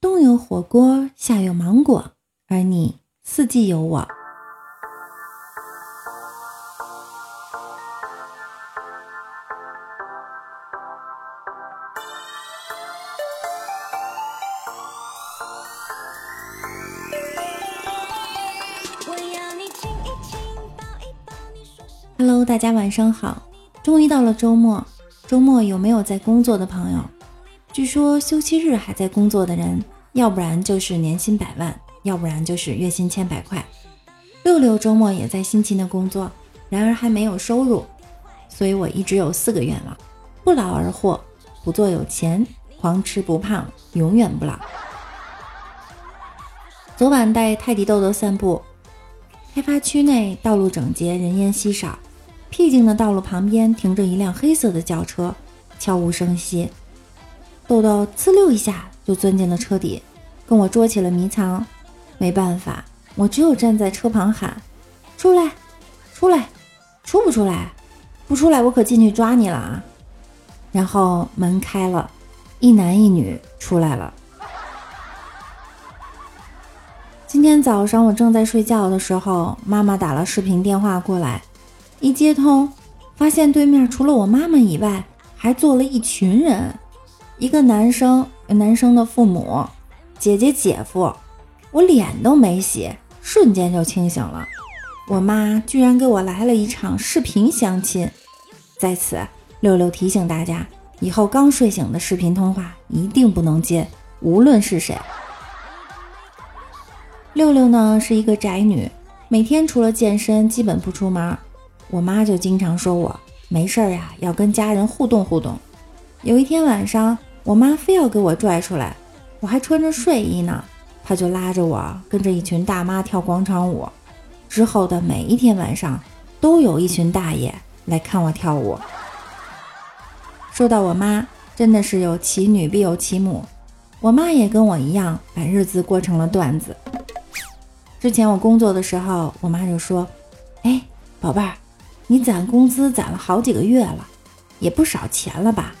冬有火锅，夏有芒果，而你四季有我。Hello，大家晚上好，终于到了周末。周末有没有在工作的朋友？据说休息日还在工作的人，要不然就是年薪百万，要不然就是月薪千百块。六六周末也在辛勤的工作，然而还没有收入，所以我一直有四个愿望：不劳而获，不做有钱，狂吃不胖，永远不老。昨晚带泰迪豆豆散步，开发区内道路整洁，人烟稀少，僻静的道路旁边停着一辆黑色的轿车，悄无声息。豆豆呲溜一下就钻进了车底，跟我捉起了迷藏。没办法，我只有站在车旁喊：“出来，出来，出不出来？不出来，我可进去抓你了啊！”然后门开了，一男一女出来了。今天早上我正在睡觉的时候，妈妈打了视频电话过来，一接通，发现对面除了我妈妈以外，还坐了一群人。一个男生，男生的父母，姐姐、姐夫，我脸都没洗，瞬间就清醒了。我妈居然给我来了一场视频相亲，在此，六六提醒大家，以后刚睡醒的视频通话一定不能接，无论是谁。六六呢是一个宅女，每天除了健身，基本不出门。我妈就经常说我没事儿呀，要跟家人互动互动。有一天晚上。我妈非要给我拽出来，我还穿着睡衣呢，她就拉着我跟着一群大妈跳广场舞。之后的每一天晚上，都有一群大爷来看我跳舞。说到我妈，真的是有其女必有其母，我妈也跟我一样，把日子过成了段子。之前我工作的时候，我妈就说：“哎，宝贝儿，你攒工资攒了好几个月了，也不少钱了吧？”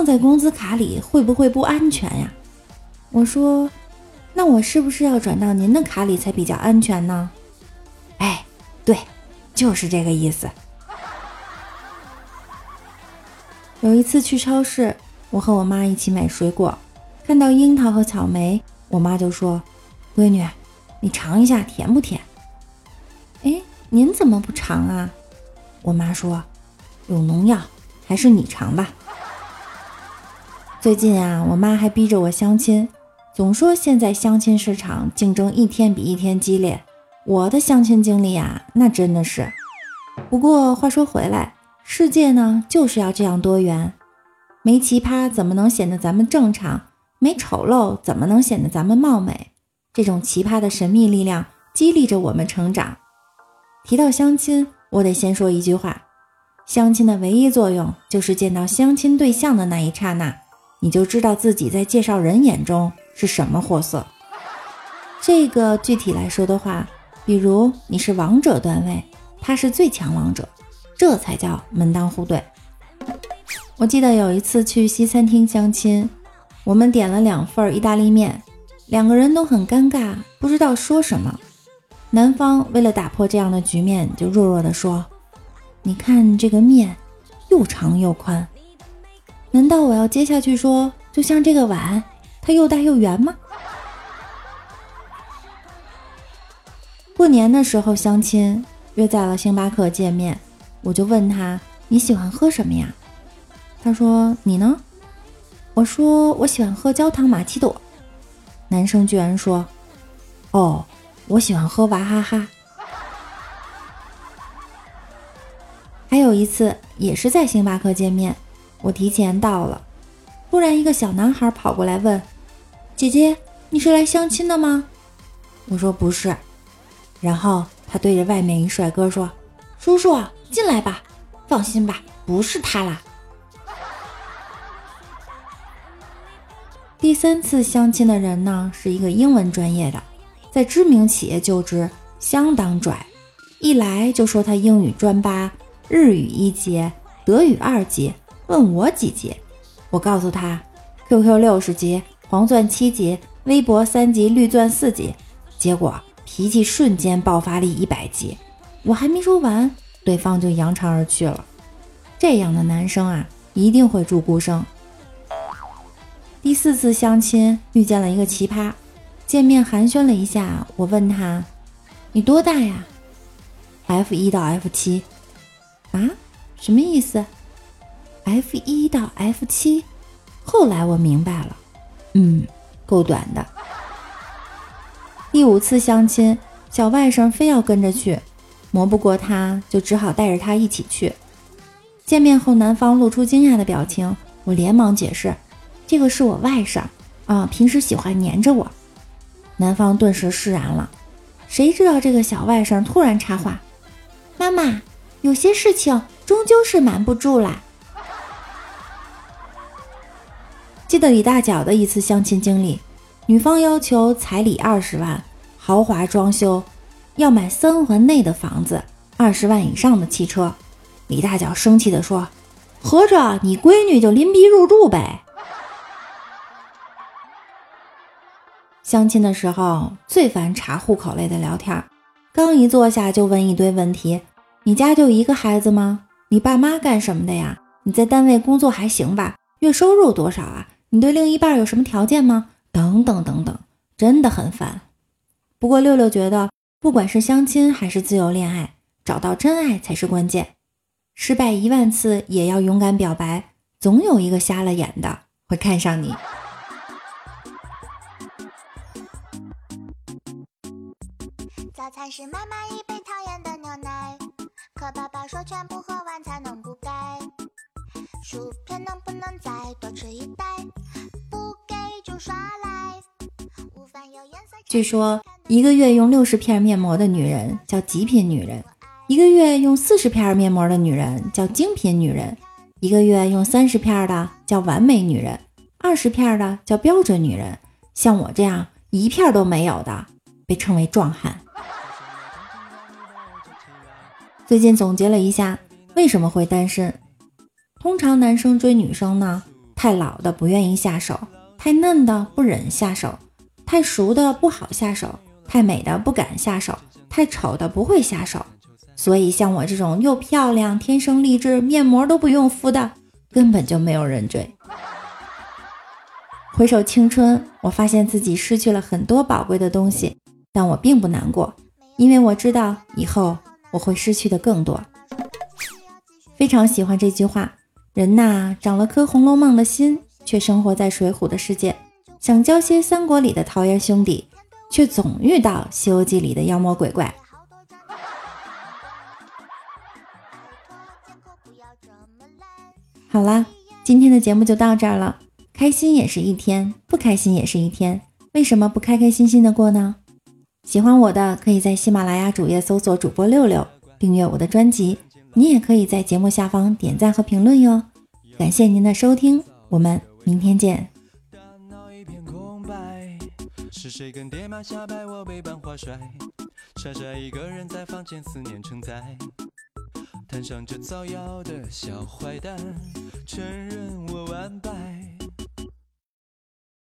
放在工资卡里会不会不安全呀？我说，那我是不是要转到您的卡里才比较安全呢？哎，对，就是这个意思。有一次去超市，我和我妈一起买水果，看到樱桃和草莓，我妈就说：“闺女，你尝一下甜不甜？”哎，您怎么不尝啊？我妈说：“有农药，还是你尝吧。”最近啊，我妈还逼着我相亲，总说现在相亲市场竞争一天比一天激烈。我的相亲经历啊，那真的是。不过话说回来，世界呢就是要这样多元，没奇葩怎么能显得咱们正常？没丑陋怎么能显得咱们貌美？这种奇葩的神秘力量激励着我们成长。提到相亲，我得先说一句话：相亲的唯一作用就是见到相亲对象的那一刹那。你就知道自己在介绍人眼中是什么货色。这个具体来说的话，比如你是王者段位，他是最强王者，这才叫门当户对。我记得有一次去西餐厅相亲，我们点了两份意大利面，两个人都很尴尬，不知道说什么。男方为了打破这样的局面，就弱弱地说：“你看这个面，又长又宽。”难道我要接下去说，就像这个碗，它又大又圆吗？过年的时候相亲，约在了星巴克见面，我就问他你喜欢喝什么呀？他说你呢？我说我喜欢喝焦糖玛奇朵。男生居然说哦，我喜欢喝娃哈哈。还有一次也是在星巴克见面。我提前到了，突然一个小男孩跑过来问：“姐姐，你是来相亲的吗？”我说：“不是。”然后他对着外面一帅哥说：“叔叔，进来吧，放心吧，不是他啦。”第三次相亲的人呢，是一个英文专业的，在知名企业就职，相当拽，一来就说他英语专八，日语一级，德语二级。问我几级，我告诉他，QQ 六十级，黄钻七级微博三级，绿钻四级，结果脾气瞬间爆发力一百级，我还没说完，对方就扬长而去了。这样的男生啊，一定会住孤生。第四次相亲遇见了一个奇葩，见面寒暄了一下，我问他：“你多大呀？”F 一到 F 七，啊，什么意思？F 一到 F 七，后来我明白了，嗯，够短的。第五次相亲，小外甥非要跟着去，磨不过他，就只好带着他一起去。见面后，男方露出惊讶的表情，我连忙解释。这个是我外甥啊，平时喜欢黏着我。男方顿时释然了。谁知道这个小外甥突然插话：“妈妈，有些事情终究是瞒不住啦。”记得李大脚的一次相亲经历，女方要求彩礼二十万，豪华装修，要买三环内的房子，二十万以上的汽车。李大脚生气地说：“合着你闺女就临逼入住呗？”相亲的时候最烦查户口类的聊天，刚一坐下就问一堆问题：你家就一个孩子吗？你爸妈干什么的呀？你在单位工作还行吧？月收入多少啊？你对另一半有什么条件吗？等等等等，真的很烦。不过六六觉得，不管是相亲还是自由恋爱，找到真爱才是关键。失败一万次也要勇敢表白，总有一个瞎了眼的会看上你。早餐是妈妈一杯讨厌的牛奶，可爸爸说全部喝完才能补钙。薯片能不能再多吃一袋？据说一个月用六十片面膜的女人叫极品女人，一个月用四十片面膜的女人叫精品女人，一个月用三十片的叫完美女人，二十片的叫标准女人，像我这样一片都没有的被称为壮汉。最近总结了一下，为什么会单身？通常男生追女生呢，太老的不愿意下手，太嫩的不忍下手，太熟的不好下手，太美的不敢下手，太丑的不会下手。所以像我这种又漂亮、天生丽质、面膜都不用敷的，根本就没有人追。回首青春，我发现自己失去了很多宝贵的东西，但我并不难过，因为我知道以后。我会失去的更多。非常喜欢这句话：人呐，长了颗《红楼梦》的心，却生活在《水浒》的世界；想交些《三国》里的桃园兄弟，却总遇到《西游记》里的妖魔鬼怪。好啦，今天的节目就到这儿了。开心也是一天，不开心也是一天，为什么不开开心心的过呢？喜欢我的，可以在喜马拉雅主页搜索主播六六，订阅我的专辑。你也可以在节目下方点赞和评论哟。感谢您的收听，我们明天见。是谁跟爹妈瞎掰我背板画帅，傻傻一个人在房间思念成灾，摊上这造谣的小坏蛋，承认我完败。